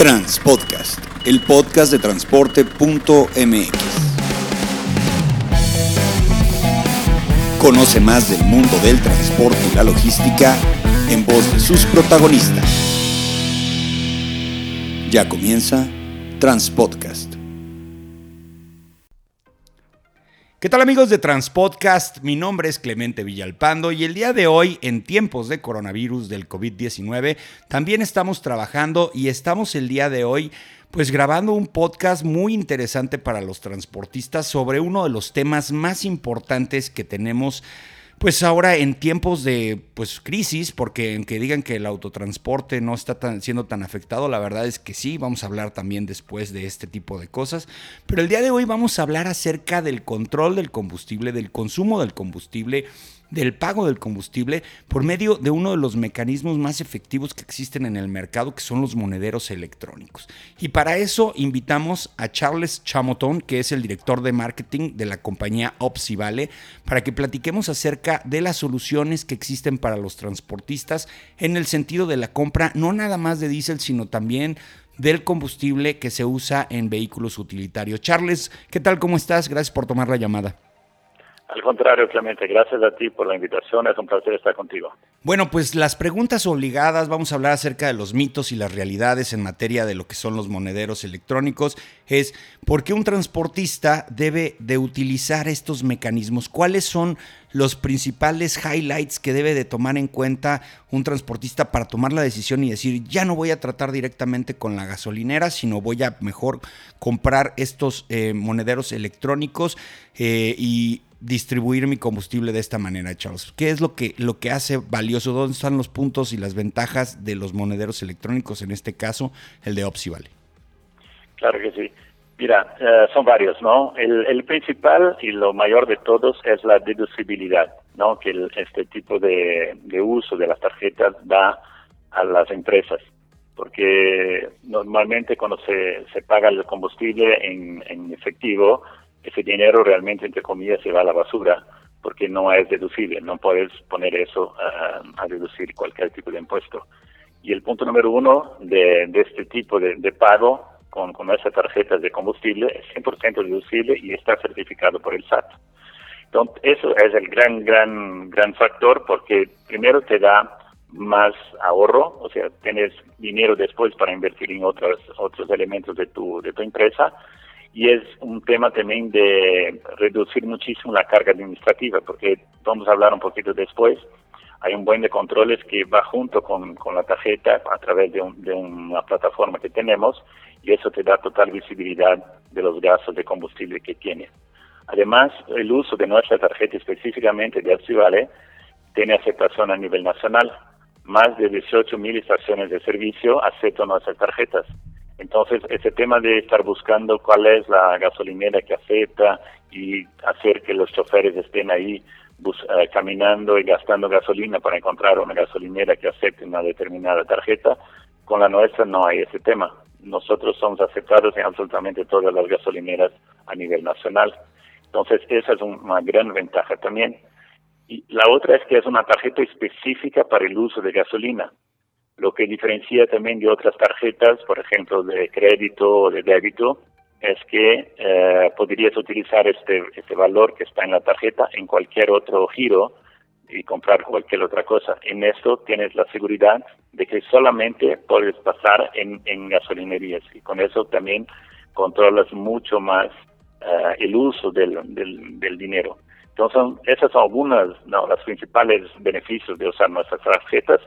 Transpodcast, el podcast de transporte.mx. Conoce más del mundo del transporte y la logística en voz de sus protagonistas. Ya comienza Transpodcast. ¿Qué tal amigos de Transpodcast? Mi nombre es Clemente Villalpando y el día de hoy, en tiempos de coronavirus del COVID-19, también estamos trabajando y estamos el día de hoy pues grabando un podcast muy interesante para los transportistas sobre uno de los temas más importantes que tenemos pues ahora en tiempos de pues crisis, porque aunque digan que el autotransporte no está siendo tan afectado, la verdad es que sí, vamos a hablar también después de este tipo de cosas, pero el día de hoy vamos a hablar acerca del control del combustible, del consumo del combustible del pago del combustible por medio de uno de los mecanismos más efectivos que existen en el mercado, que son los monederos electrónicos. Y para eso invitamos a Charles Chamoton, que es el director de marketing de la compañía Opsivale, para que platiquemos acerca de las soluciones que existen para los transportistas en el sentido de la compra, no nada más de diésel, sino también del combustible que se usa en vehículos utilitarios. Charles, ¿qué tal? ¿Cómo estás? Gracias por tomar la llamada. Al contrario, Clemente, gracias a ti por la invitación, es un placer estar contigo. Bueno, pues las preguntas obligadas, vamos a hablar acerca de los mitos y las realidades en materia de lo que son los monederos electrónicos, es ¿por qué un transportista debe de utilizar estos mecanismos? ¿Cuáles son los principales highlights que debe de tomar en cuenta un transportista para tomar la decisión y decir, ya no voy a tratar directamente con la gasolinera, sino voy a mejor comprar estos eh, monederos electrónicos eh, y distribuir mi combustible de esta manera, Charles? ¿Qué es lo que, lo que hace valioso? ¿Dónde están los puntos y las ventajas de los monederos electrónicos, en este caso el de Opsi Vale? Claro que sí. Mira, eh, son varios, ¿no? El, principal y lo mayor de todos es la deducibilidad, ¿no? Que este tipo de, uso de las tarjetas da a las empresas. Porque normalmente cuando se, se paga el combustible en, en efectivo, ese dinero realmente, entre comillas, se va a la basura porque no es deducible, no puedes poner eso a deducir cualquier tipo de impuesto. Y el punto número uno de, este tipo de, pago con, con esas tarjetas de combustible es 100% deducible y está certificado por el SAT. Entonces, eso es el gran, gran, gran factor porque primero te da más ahorro, o sea, tienes dinero después para invertir en otros, otros elementos de tu, de tu empresa y es un tema también de reducir muchísimo la carga administrativa, porque vamos a hablar un poquito después, hay un buen de controles que va junto con, la tarjeta a través de, una plataforma que tenemos y eso te da total visibilidad de los gastos de combustible que tiene. Además, el uso de nuestra tarjeta específicamente de Arcivale tiene aceptación a nivel nacional. Más de 18.000 estaciones de servicio aceptan nuestras tarjetas. Entonces, ese tema de estar buscando cuál es la gasolinera que acepta y hacer que los choferes estén ahí eh, caminando y gastando gasolina para encontrar una gasolinera que acepte una determinada tarjeta, con la nuestra no hay ese tema. Nosotros somos aceptados en absolutamente todas las gasolineras a nivel nacional. Entonces, esa es una gran ventaja también. Y la otra es que es una tarjeta específica para el uso de gasolina. Lo que diferencia también de otras tarjetas, por ejemplo, de crédito o de débito, es que eh, podrías utilizar este, este valor que está en la tarjeta en cualquier otro giro y comprar cualquier otra cosa. En esto tienes la seguridad de que solamente puedes pasar en, en gasolinerías y con eso también controlas mucho más eh, el uso del, del, dinero. Entonces, esas son algunas, no, los principales beneficios de usar nuestras tarjetas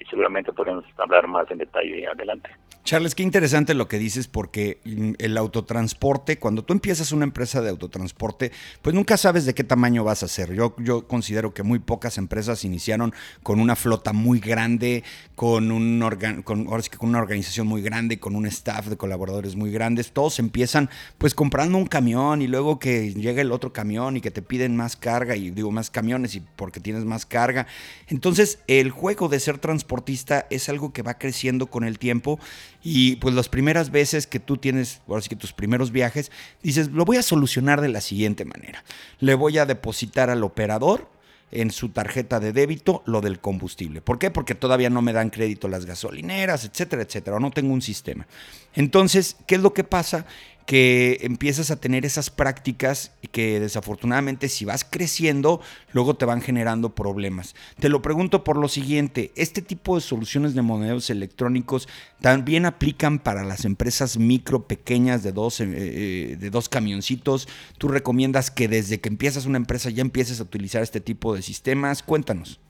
y seguramente podemos hablar más en detalle adelante. Charles, qué interesante lo que dices porque el autotransporte, cuando tú empiezas una empresa de autotransporte, pues nunca sabes de qué tamaño vas a ser. Yo, yo considero que muy pocas empresas iniciaron con una flota muy grande, con, un con, ahora sí con una organización muy grande, con un staff de colaboradores muy grandes. Todos empiezan pues comprando un camión y luego que llega el otro camión y que te piden más carga y digo más camiones y porque tienes más carga. Entonces el juego de ser transportista es algo que va creciendo con el tiempo y pues las primeras veces que tú tienes, ahora sí que tus primeros viajes, dices, lo voy a solucionar de la siguiente manera. Le voy a depositar al operador en su tarjeta de débito lo del combustible. ¿Por qué? Porque todavía no me dan crédito las gasolineras, etcétera, etcétera, o no tengo un sistema. Entonces, ¿qué es lo que pasa? Que empiezas a tener esas prácticas que desafortunadamente si vas creciendo, luego te van generando problemas. Te lo pregunto por lo siguiente, ¿este tipo de soluciones de monedas electrónicos también aplican para las empresas micro, pequeñas, de dos, eh, eh, de dos camioncitos? ¿Tú recomiendas que desde que empiezas una empresa ya empieces a utilizar este tipo de sistemas? Cuéntanos.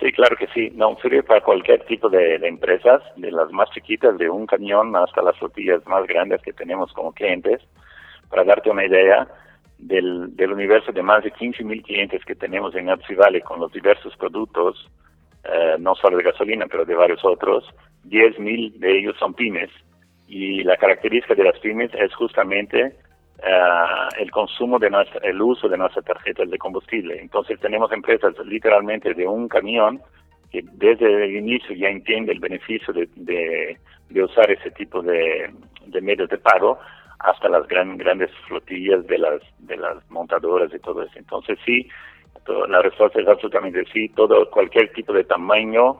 Sí, claro que sí. No, sirve para cualquier tipo de, empresas, de las más chiquitas, de un camión hasta las flotillas más grandes que tenemos como clientes. Para darte una idea del, universo de más de 15 mil clientes que tenemos en Apps Valley con los diversos productos, eh, no solo de gasolina, pero de varios otros, 10 mil de ellos son pymes. Y la característica de las pymes es justamente uh, el consumo de nuestra, el uso de nuestras tarjetas de combustible. Entonces tenemos empresas literalmente de un camión que desde el inicio ya entiende el beneficio de, usar ese tipo de, medios de pago hasta las gran, grandes flotillas de las de las montadoras y todo eso. Entonces sí, la respuesta es absolutamente sí. Todo cualquier tipo de tamaño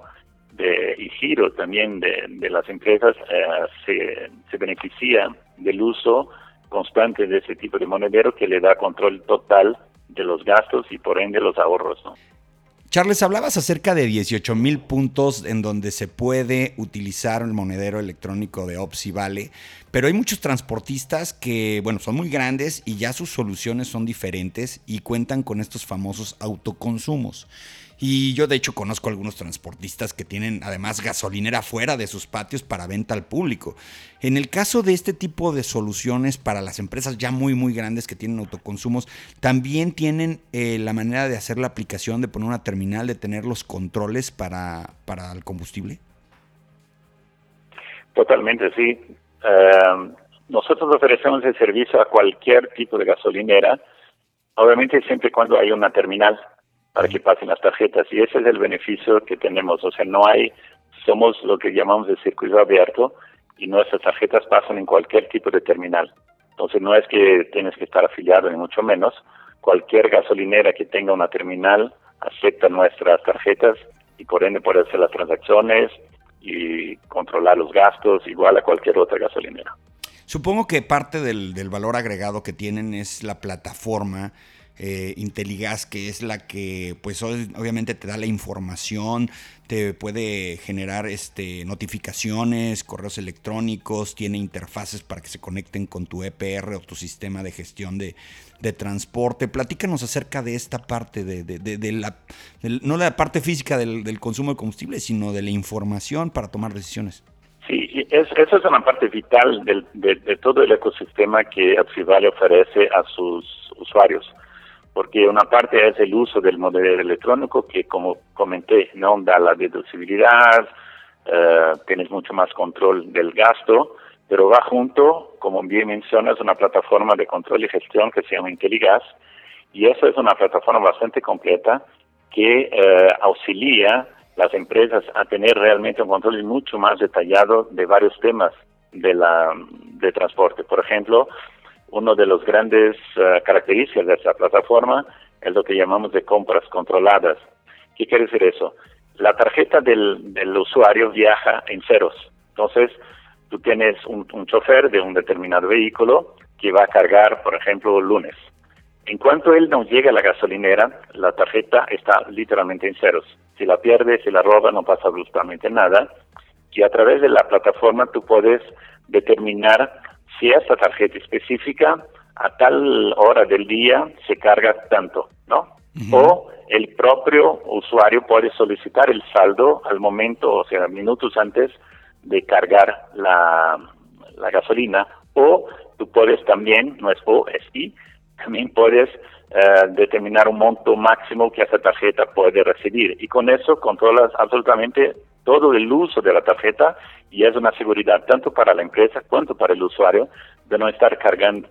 de, y giro también de, de las empresas eh, se, se beneficia del uso constante de ese tipo de monedero que le da control total de los gastos y por ende los ahorros. Charles, hablabas acerca de 18 mil puntos en donde se puede utilizar el monedero electrónico de Opsi Vale, pero hay muchos transportistas que, bueno, son muy grandes y ya sus soluciones son diferentes y cuentan con estos famosos autoconsumos. Y yo de hecho conozco algunos transportistas que tienen además gasolinera fuera de sus patios para venta al público. En el caso de este tipo de soluciones para las empresas ya muy muy grandes que tienen autoconsumos, también tienen eh, la manera de hacer la aplicación, de poner una terminal, de tener los controles para, para el combustible. Totalmente, sí. Em, nosotros ofrecemos el servicio a cualquier tipo de gasolinera, obviamente siempre y cuando hay una terminal para que pasen las tarjetas y ese es el beneficio que tenemos, o sea, no hay, somos lo que llamamos de circuito abierto y nuestras tarjetas pasan en cualquier tipo de terminal. Entonces no es que tienes que estar afiliado ni mucho menos, cualquier gasolinera que tenga una terminal acepta nuestras tarjetas y por ende puede hacer las transacciones y controlar los gastos igual a cualquier otra gasolinera. Supongo que parte del, del valor agregado que tienen es la plataforma eh, Inteligas, que es la que, pues obviamente te da la información, te puede generar este, notificaciones, correos electrónicos, tiene interfaces para que se conecten con tu EPR o tu sistema de gestión de, transporte. Platícanos acerca de esta parte, de, de, la, no la parte física del, consumo de combustible, sino de la información para tomar decisiones. Sí, es, esa es una parte vital de, de, todo el ecosistema que Apsivale ofrece a sus usuarios porque una parte es el uso del modelo electrónico que, como comenté, no da la deducibilidad, eh, tienes mucho más control del gasto, pero va junto, como bien mencionas, una plataforma de control y gestión que se llama Inteligas, y esa es una plataforma bastante completa que eh, auxilia las empresas a tener realmente un control mucho más detallado de varios temas de la de transporte. Por ejemplo, uno de los grandes eh, características de esta plataforma es lo que llamamos de compras controladas. ¿Qué quiere decir eso? La tarjeta del, del usuario viaja en ceros. Entonces, tú tienes un, un chofer de un determinado vehículo que va a cargar, por ejemplo, lunes. En cuanto él no llega a la gasolinera, la tarjeta está literalmente en ceros. Si la pierde, si la roba, no pasa absolutamente nada. Y a través de la plataforma tú puedes determinar si esta tarjeta específica a tal hora del día se carga tanto, ¿no? O el propio usuario puede solicitar el saldo al momento, o sea, minutos antes de cargar la, la gasolina, o tú puedes también, no es O, es I, también puedes eh, determinar un monto máximo que esa tarjeta puede recibir. Y con eso controlas absolutamente todo el uso de la tarjeta y es una seguridad tanto para la empresa cuanto para el usuario de no estar cargando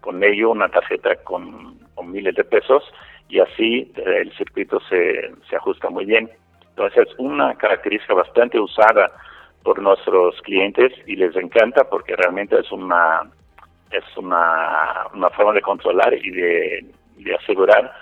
con ello una tarjeta con, miles de pesos y así eh, el circuito se, se ajusta muy bien. Entonces es una característica bastante usada por nuestros clientes y les encanta porque realmente es una es una, una forma de controlar y de, de asegurar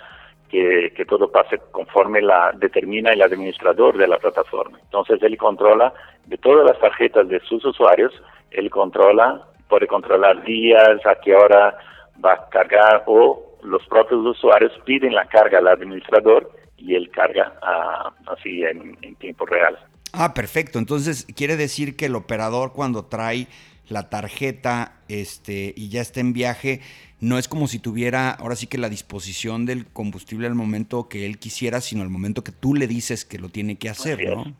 que, que, todo pase conforme la determina el administrador de la plataforma. Entonces él controla de todas las tarjetas de sus usuarios, él controla, puede controlar días, a qué hora va a cargar o los propios usuarios piden la carga al administrador y él carga ah, así en, en tiempo real. Ah, perfecto. Entonces quiere decir que el operador cuando trae la tarjeta este, y ya está en viaje, no es como si tuviera ahora sí que la disposición del combustible al momento que él quisiera, sino al momento que tú le dices que lo tiene que hacer, ¿no?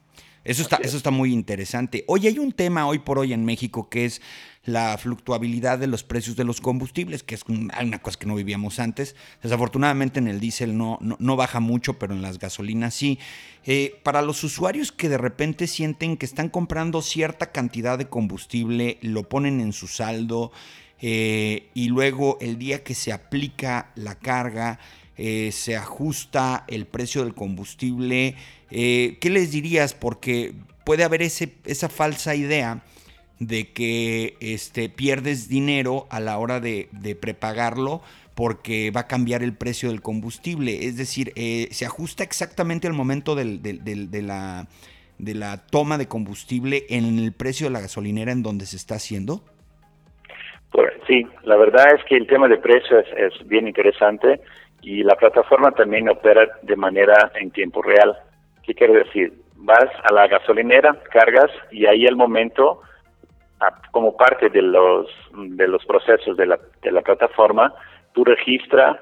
Eso está, eso está muy interesante. Oye, hay un tema hoy por hoy en México que es la fluctuabilidad de los precios de los combustibles, que es una cosa que no vivíamos antes. Desafortunadamente en el diésel no, no, baja mucho, pero en las gasolinas sí. Eh, para los usuarios que de repente sienten que están comprando cierta cantidad de combustible, lo ponen en su saldo eh, y luego el día que se aplica la carga, eh, se ajusta el precio del combustible. ¿Qué les dirías? Porque puede haber ese, esa falsa idea de que este, pierdes dinero a la hora de, prepagarlo porque va a cambiar el precio del combustible. Es decir, eh, se ajusta exactamente al momento del, de, la, de la toma de combustible en el precio de la gasolinera en donde se está haciendo. Pues, sí, la verdad es que el tema de precio es, bien interesante y la plataforma también opera de manera en tiempo real. ¿Qué quiere decir? Vas a la gasolinera, cargas y ahí al momento como parte de los, de los procesos de la, de la plataforma, tú registras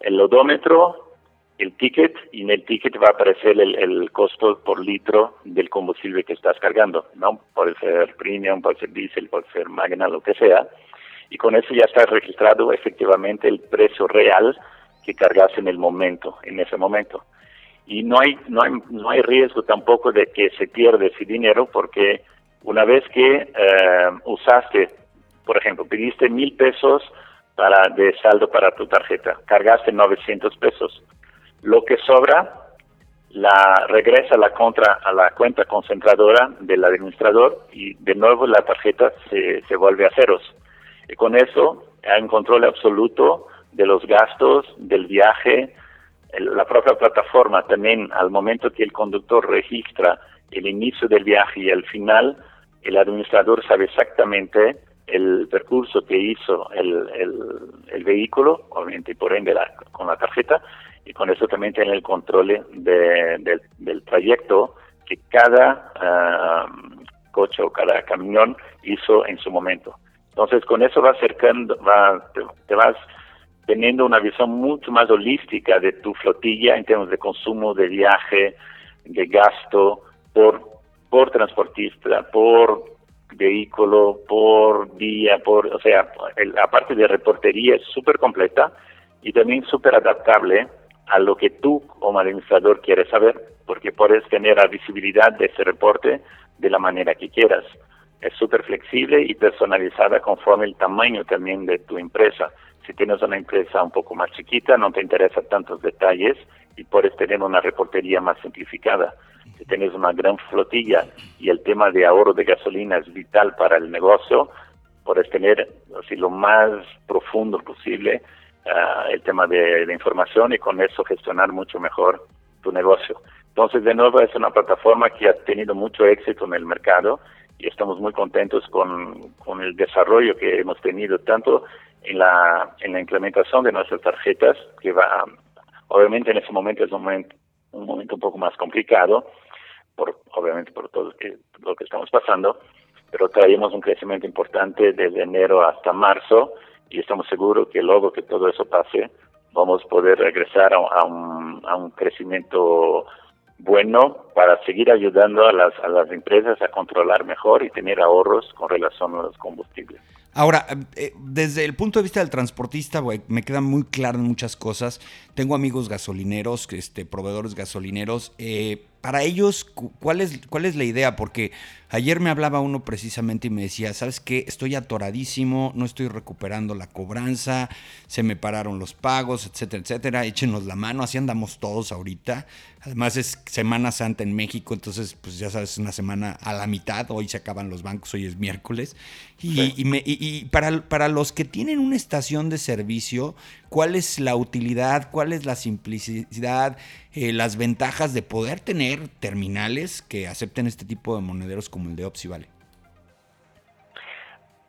el odómetro, el ticket, y en el ticket va a aparecer el, el, costo por litro del combustible que estás cargando, ¿no? Puede ser premium, puede ser diésel, puede ser magna, lo que sea. Y con eso ya está registrado efectivamente el precio real que cargas en el momento, en ese momento. Y no hay, no hay, no hay riesgo tampoco de que se pierda ese dinero porque una vez que eh, usaste, por ejemplo, pediste mil pesos para de saldo para tu tarjeta, cargaste 900 pesos, lo que sobra la regresa la contra a la cuenta concentradora del administrador y de nuevo la tarjeta se, se vuelve a ceros. Y con eso hay un control absoluto de los gastos, del viaje, la propia plataforma también al momento que el conductor registra el inicio del viaje y el final, el administrador sabe exactamente el percurso que hizo el, el, vehículo, obviamente por ende con la tarjeta, y con eso también tiene el control de, del trayecto que cada ah, coche o cada camión hizo en su momento. Entonces con eso va acercando, va, te vas teniendo una visión mucho más holística de tu flotilla en términos de consumo, de viaje, de gasto por por transportista, por vehículo, por día, por, o sea, la parte de reportería es súper completa y también súper adaptable a lo que tú como administrador quieres saber, porque puedes tener la visibilidad de ese reporte de la manera que quieras. Es súper flexible y personalizada conforme el tamaño también de tu empresa. Si tienes una empresa un poco más chiquita, no te interesan tantos detalles y puedes tener una reportería más simplificada si tienes una gran flotilla y el tema de ahorro de gasolina es vital para el negocio, puedes tener así lo más profundo posible ah, el tema de, información y con eso gestionar mucho mejor tu negocio. Entonces, de nuevo, es una plataforma que ha tenido mucho éxito en el mercado y estamos muy contentos con, con el desarrollo que hemos tenido tanto en la, en la implementación de nuestras tarjetas, que va, obviamente en ese momento es un momento, un momento un poco más complicado, por obviamente por todo lo que, estamos pasando, pero traemos un crecimiento importante desde enero hasta marzo y estamos seguros que luego que todo eso pase, vamos a poder regresar a, un, a un crecimiento bueno para seguir ayudando a las, a las empresas a controlar mejor y tener ahorros con relación a los combustibles. Ahora, eh, desde el punto de vista del transportista, me quedan muy claras muchas cosas. Tengo amigos gasolineros, este, proveedores gasolineros. Eh, para ellos, ¿cuál es, ¿cuál es la idea? Porque Ayer me hablaba uno precisamente y me decía, ¿sabes qué? Estoy atoradísimo, no estoy recuperando la cobranza, se me pararon los pagos, etcétera, etcétera. Échenos la mano, así andamos todos ahorita. Además es Semana Santa en México, entonces pues ya sabes, es una semana a la mitad, hoy se acaban los bancos, hoy es miércoles. Y, para, para los que tienen una estación de servicio, ¿cuál es la utilidad, cuál es la simplicidad, eh, las ventajas de poder tener terminales que acepten este tipo de monederos como el de Opsi Vale?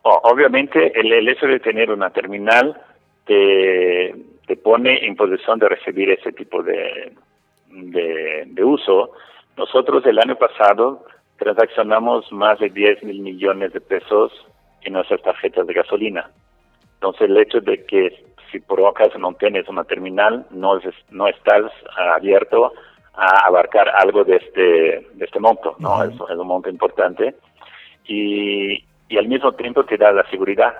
Obviamente el, hecho de tener una terminal te, te pone en posición de recibir ese tipo de, de, uso. Nosotros el año pasado transaccionamos más de 10 mil millones de pesos en nuestras tarjetas de gasolina. Entonces el hecho de que si por acaso no tienes una terminal, no, no estás abierto a abarcar algo de este, de este monto, ¿no? es, un monto importante. Y, y al mismo tiempo te da la seguridad,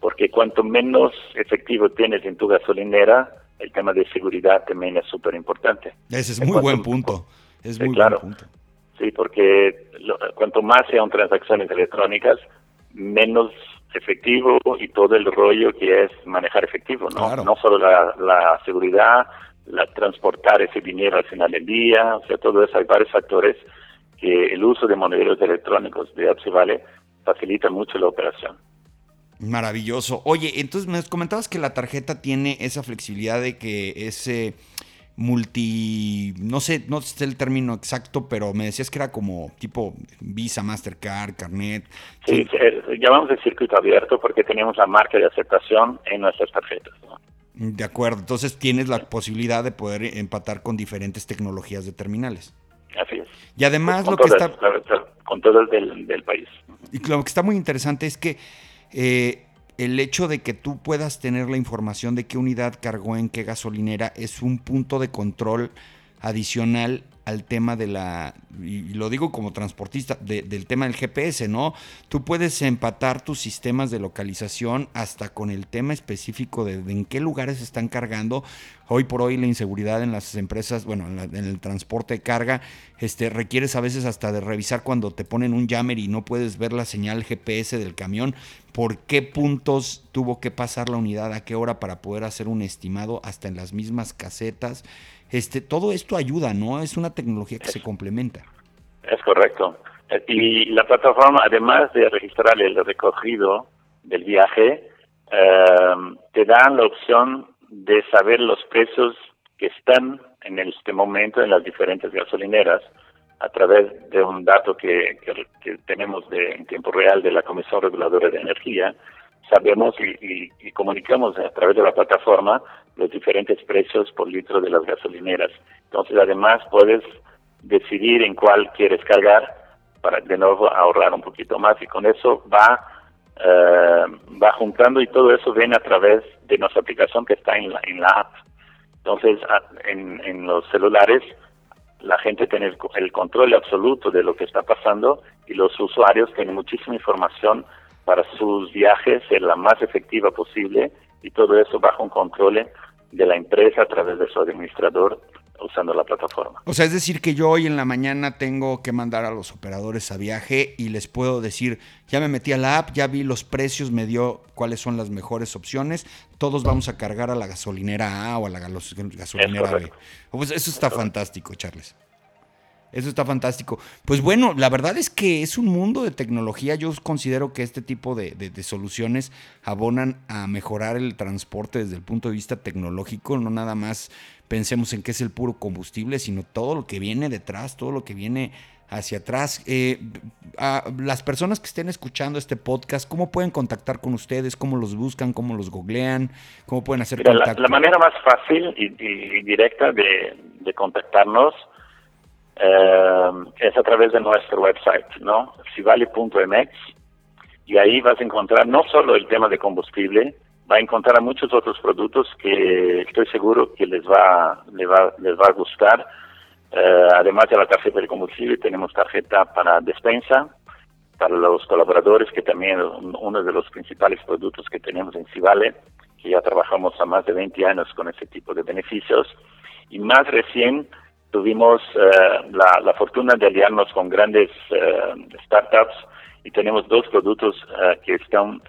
porque cuanto menos efectivo tienes en tu gasolinera, el tema de seguridad también es súper importante. Ese es muy buen punto. Es muy claro, buen punto. Sí, porque cuanto más sean transacciones electrónicas, menos efectivo y todo el rollo que es manejar efectivo, ¿no? No solo la, seguridad, la transportar ese dinero al final del día, o sea, todo eso, hay varios factores que el uso de monederos electrónicos de Vale facilita mucho la operación. Maravilloso. Oye, entonces me comentabas que la tarjeta tiene esa flexibilidad de que ese multi, no sé, no sé el término exacto, pero me decías que era como tipo Visa, Mastercard, Carnet. Sí, llamamos el circuito abierto porque tenemos la marca de aceptación en nuestras tarjetas. De acuerdo, entonces tienes la posibilidad de poder empatar con diferentes tecnologías de terminales. Así es. Y además lo que está... Con todo el del, del país. Y lo que está muy interesante es que eh, el hecho de que tú puedas tener la información de qué unidad cargó en qué gasolinera es un punto de control adicional al tema de la, y lo digo como transportista, del tema del GPS, ¿no? Tú puedes empatar tus sistemas de localización hasta con el tema específico de, en qué lugares están cargando. Hoy por hoy la inseguridad en las empresas, bueno, en, el transporte de carga, este, requieres a veces hasta de revisar cuando te ponen un jammer y no puedes ver la señal GPS del camión, por qué puntos tuvo que pasar la unidad, a qué hora para poder hacer un estimado hasta en las mismas casetas. Este, todo esto ayuda, ¿no? Es una tecnología que se complementa. Es correcto. Y la plataforma, además de registrar el recorrido del viaje, em, te dan la opción de saber los precios que están en este momento en las diferentes gasolineras a través de un dato que, que, tenemos de, en tiempo real de la Comisión Reguladora de Energía. Sabemos y, y comunicamos a través de la plataforma los diferentes precios por litro de las gasolineras. Entonces, además, puedes decidir en cuál quieres cargar para de nuevo ahorrar un poquito más y con eso va eh, va juntando y todo eso viene a través de nuestra aplicación que está en la, en la app. Entonces, en, en los celulares, la gente tiene el control absoluto de lo que está pasando y los usuarios tienen muchísima información para sus viajes ser la más efectiva posible y todo eso bajo un control de la empresa a través de su administrador usando la plataforma. O sea, es decir que yo hoy en la mañana tengo que mandar a los operadores a viaje y les puedo decir, ya me metí a la app, ya vi los precios, me dio cuáles son las mejores opciones, todos vamos a cargar a la gasolinera A o a la gasolinera B. Pues eso está fantástico, Charles. Eso está fantástico. Pues bueno, la verdad es que es un mundo de tecnología. Yo considero que este tipo de, soluciones abonan a mejorar el transporte desde el punto de vista tecnológico. No nada más pensemos en que es el puro combustible, sino todo lo que viene detrás, todo lo que viene hacia atrás. Eh, a las personas que estén escuchando este podcast, ¿cómo pueden contactar con ustedes? ¿Cómo los buscan? ¿Cómo los googlean? ¿Cómo pueden hacer contacto? La, manera más fácil y, directa de, de contactarnos eh, es a través de nuestro website, ¿no? Sivali.mx y ahí vas a encontrar no solo el tema de combustible, va a encontrar muchos otros productos que estoy seguro que les va, les va, les va a gustar. Eh, además de la tarjeta de combustible, tenemos tarjeta para despensa, para los colaboradores, que también es uno de los principales productos que tenemos en Civale, que ya trabajamos a más de 20 años con ese tipo de beneficios. Y más recién, tuvimos eh, la, fortuna de aliarnos con grandes eh, startups y tenemos dos productos eh, que están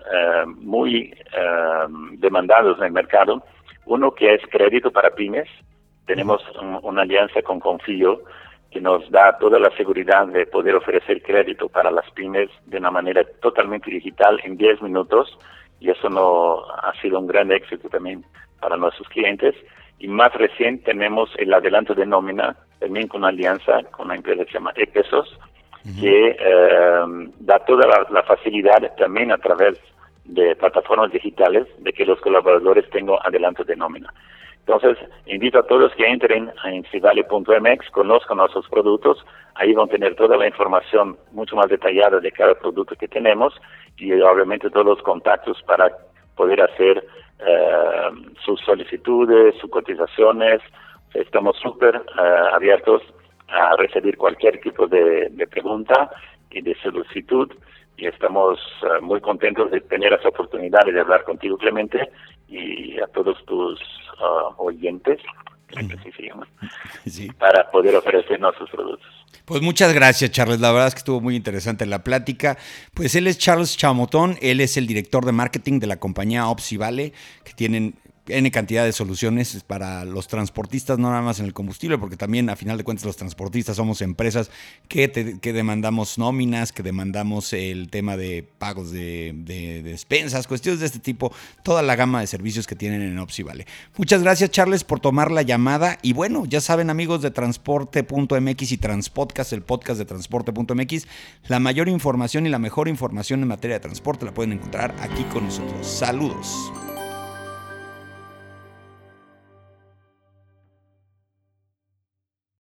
muy demandados en el mercado. Uno que es crédito para pymes. Tenemos una alianza con Confío que nos da toda la seguridad de poder ofrecer crédito para las pymes de una manera totalmente digital en 10 minutos y eso no ha sido un gran éxito también para nuestros clientes. Y más recién tenemos el adelanto de nómina, también con una alianza con una empresa que se llama ePesos, que eh, da toda la, facilidad también a través de plataformas digitales de que los colaboradores tengan adelanto de nómina. Entonces, invito a todos que entren en civale.mx, conozcan nuestros productos, ahí van a tener toda la información mucho más detallada de cada producto que tenemos y obviamente todos los contactos para poder hacer eh, sus solicitudes, sus cotizaciones. Estamos súper eh, abiertos a recibir cualquier tipo de, pregunta y de solicitud. Y estamos eh, muy contentos de tener esa oportunidad de hablar contigo, Clemente, y a todos tus uh, oyentes, para poder ofrecer nuestros productos. Pues muchas gracias, Charles. La verdad es que estuvo muy interesante la plática. Pues él es Charles Chamotón, él es el director de marketing de la compañía Opsivale, que tienen N cantidad de soluciones para los transportistas, no nada más en el combustible, porque también a final de cuentas los transportistas somos empresas que, demandamos nóminas, que demandamos el tema de pagos de, despensas, cuestiones de este tipo, toda la gama de servicios que tienen en Opsi Vale. Muchas gracias Charles por tomar la llamada y bueno, ya saben amigos de transporte.mx y Transpodcast, el podcast de transporte.mx, la mayor información y la mejor información en materia de transporte la pueden encontrar aquí con nosotros. Saludos.